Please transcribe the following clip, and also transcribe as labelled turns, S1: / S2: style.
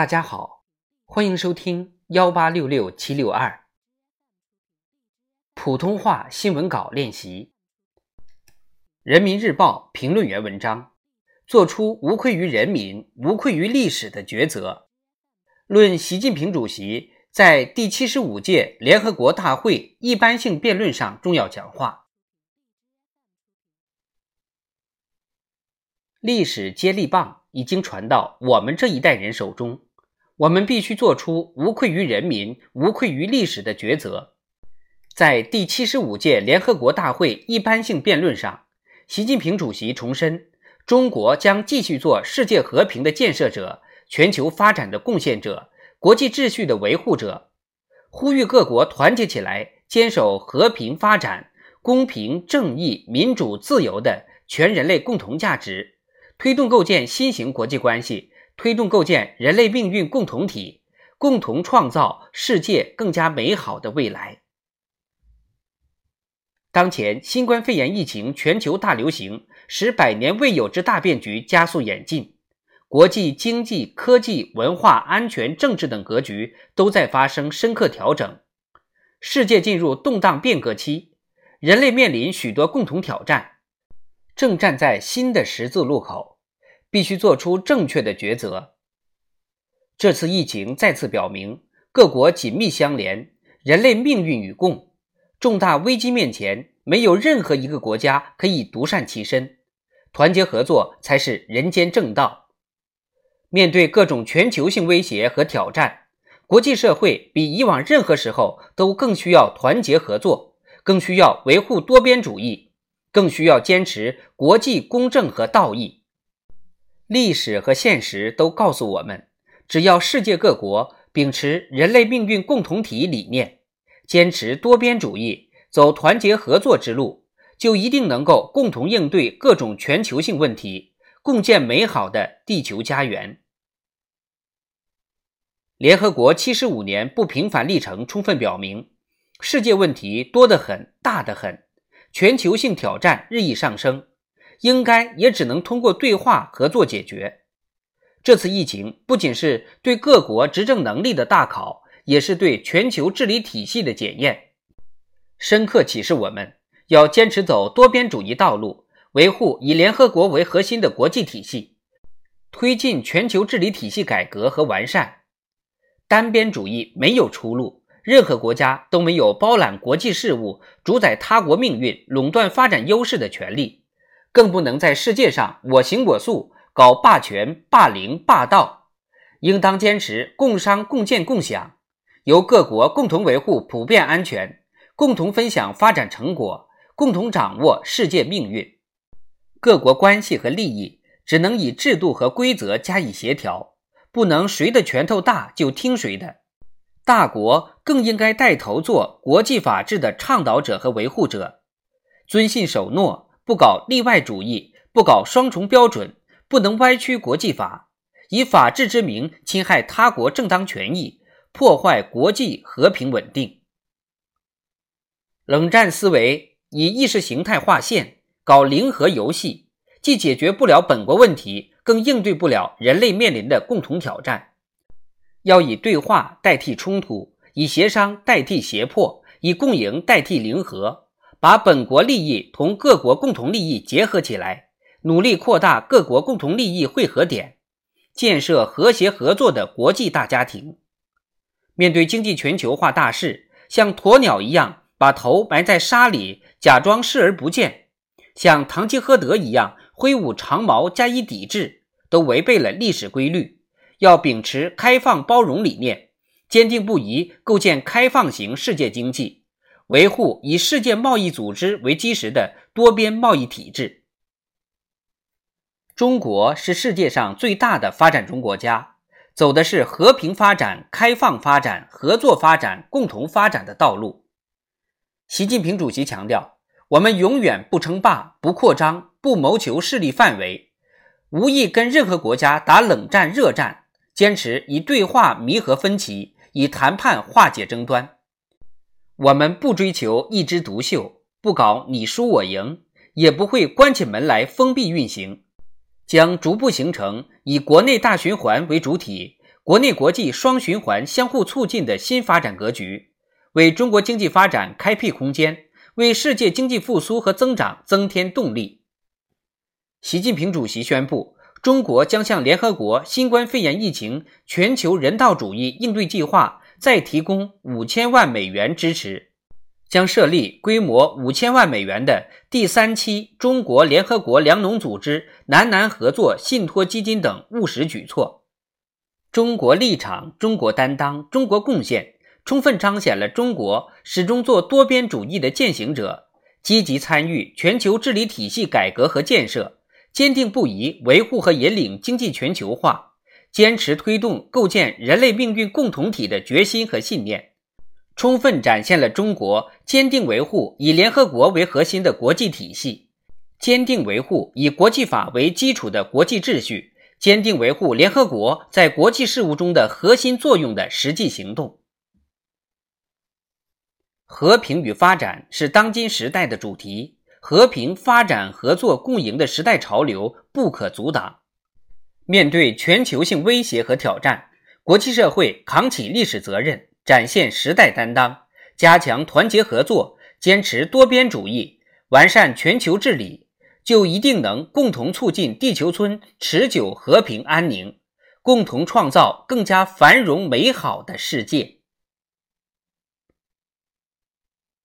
S1: 大家好，欢迎收听幺八六六七六二普通话新闻稿练习。人民日报评论员文章：做出无愧于人民、无愧于历史的抉择。论习近平主席在第七十五届联合国大会一般性辩论上重要讲话。历史接力棒已经传到我们这一代人手中，我们必须做出无愧于人民、无愧于历史的抉择。在第七十五届联合国大会一般性辩论上，习近平主席重申，中国将继续做世界和平的建设者、全球发展的贡献者、国际秩序的维护者，呼吁各国团结起来，坚守和平发展、公平正义、民主自由的全人类共同价值。推动构建新型国际关系，推动构建人类命运共同体，共同创造世界更加美好的未来。当前新冠肺炎疫情全球大流行，使百年未有之大变局加速演进，国际经济、科技、文化、安全、政治等格局都在发生深刻调整，世界进入动荡变革期，人类面临许多共同挑战。正站在新的十字路口，必须做出正确的抉择。这次疫情再次表明，各国紧密相连，人类命运与共。重大危机面前，没有任何一个国家可以独善其身，团结合作才是人间正道。面对各种全球性威胁和挑战，国际社会比以往任何时候都更需要团结合作，更需要维护多边主义。更需要坚持国际公正和道义。历史和现实都告诉我们，只要世界各国秉持人类命运共同体理念，坚持多边主义，走团结合作之路，就一定能够共同应对各种全球性问题，共建美好的地球家园。联合国七十五年不平凡历程充分表明，世界问题多得很，大得很。全球性挑战日益上升，应该也只能通过对话合作解决。这次疫情不仅是对各国执政能力的大考，也是对全球治理体系的检验，深刻启示我们要坚持走多边主义道路，维护以联合国为核心的国际体系，推进全球治理体系改革和完善。单边主义没有出路。任何国家都没有包揽国际事务、主宰他国命运、垄断发展优势的权利，更不能在世界上我行我素，搞霸权、霸凌、霸道。应当坚持共商、共建、共享，由各国共同维护普遍安全，共同分享发展成果，共同掌握世界命运。各国关系和利益只能以制度和规则加以协调，不能谁的拳头大就听谁的。大国更应该带头做国际法治的倡导者和维护者，遵信守诺，不搞例外主义，不搞双重标准，不能歪曲国际法，以法治之名侵害他国正当权益，破坏国际和平稳定。冷战思维以意识形态划线，搞零和游戏，既解决不了本国问题，更应对不了人类面临的共同挑战。要以对话代替冲突，以协商代替胁迫，以共赢代替零和，把本国利益同各国共同利益结合起来，努力扩大各国共同利益汇合点，建设和谐合作的国际大家庭。面对经济全球化大势，像鸵鸟一样把头埋在沙里，假装视而不见；像堂吉诃德一样挥舞长矛加以抵制，都违背了历史规律。要秉持开放包容理念，坚定不移构建开放型世界经济，维护以世界贸易组织为基石的多边贸易体制。中国是世界上最大的发展中国家，走的是和平发展、开放发展、合作发展、共同发展的道路。习近平主席强调，我们永远不称霸、不扩张、不谋求势力范围，无意跟任何国家打冷战、热战。坚持以对话弥合分歧，以谈判化解争端。我们不追求一枝独秀，不搞你输我赢，也不会关起门来封闭运行，将逐步形成以国内大循环为主体、国内国际双循环相互促进的新发展格局，为中国经济发展开辟空间，为世界经济复苏和增长增添动力。习近平主席宣布，中国将向联合国新冠肺炎疫情全球人道主义应对计划再提供五千万美元支持。将设立规模五千万美元的第三期中国联合国粮农组织南南合作信托基金等务实举措。中国立场、中国担当、中国贡献，充分彰显了中国始终做多边主义的践行者，积极参与全球治理体系改革和建设，坚定不移维护和引领经济全球化，坚持推动构建人类命运共同体的决心和信念。充分展现了中国坚定维护以联合国为核心的国际体系，坚定维护以国际法为基础的国际秩序，坚定维护联合国在国际事务中的核心作用的实际行动。和平与发展是当今时代的主题，和平、发展、合作、共赢的时代潮流不可阻挡。面对全球性威胁和挑战，国际社会扛起历史责任。展现时代担当，加强团结合作，坚持多边主义，完善全球治理，就一定能共同促进地球村持久和平安宁，共同创造更加繁荣美好的世界。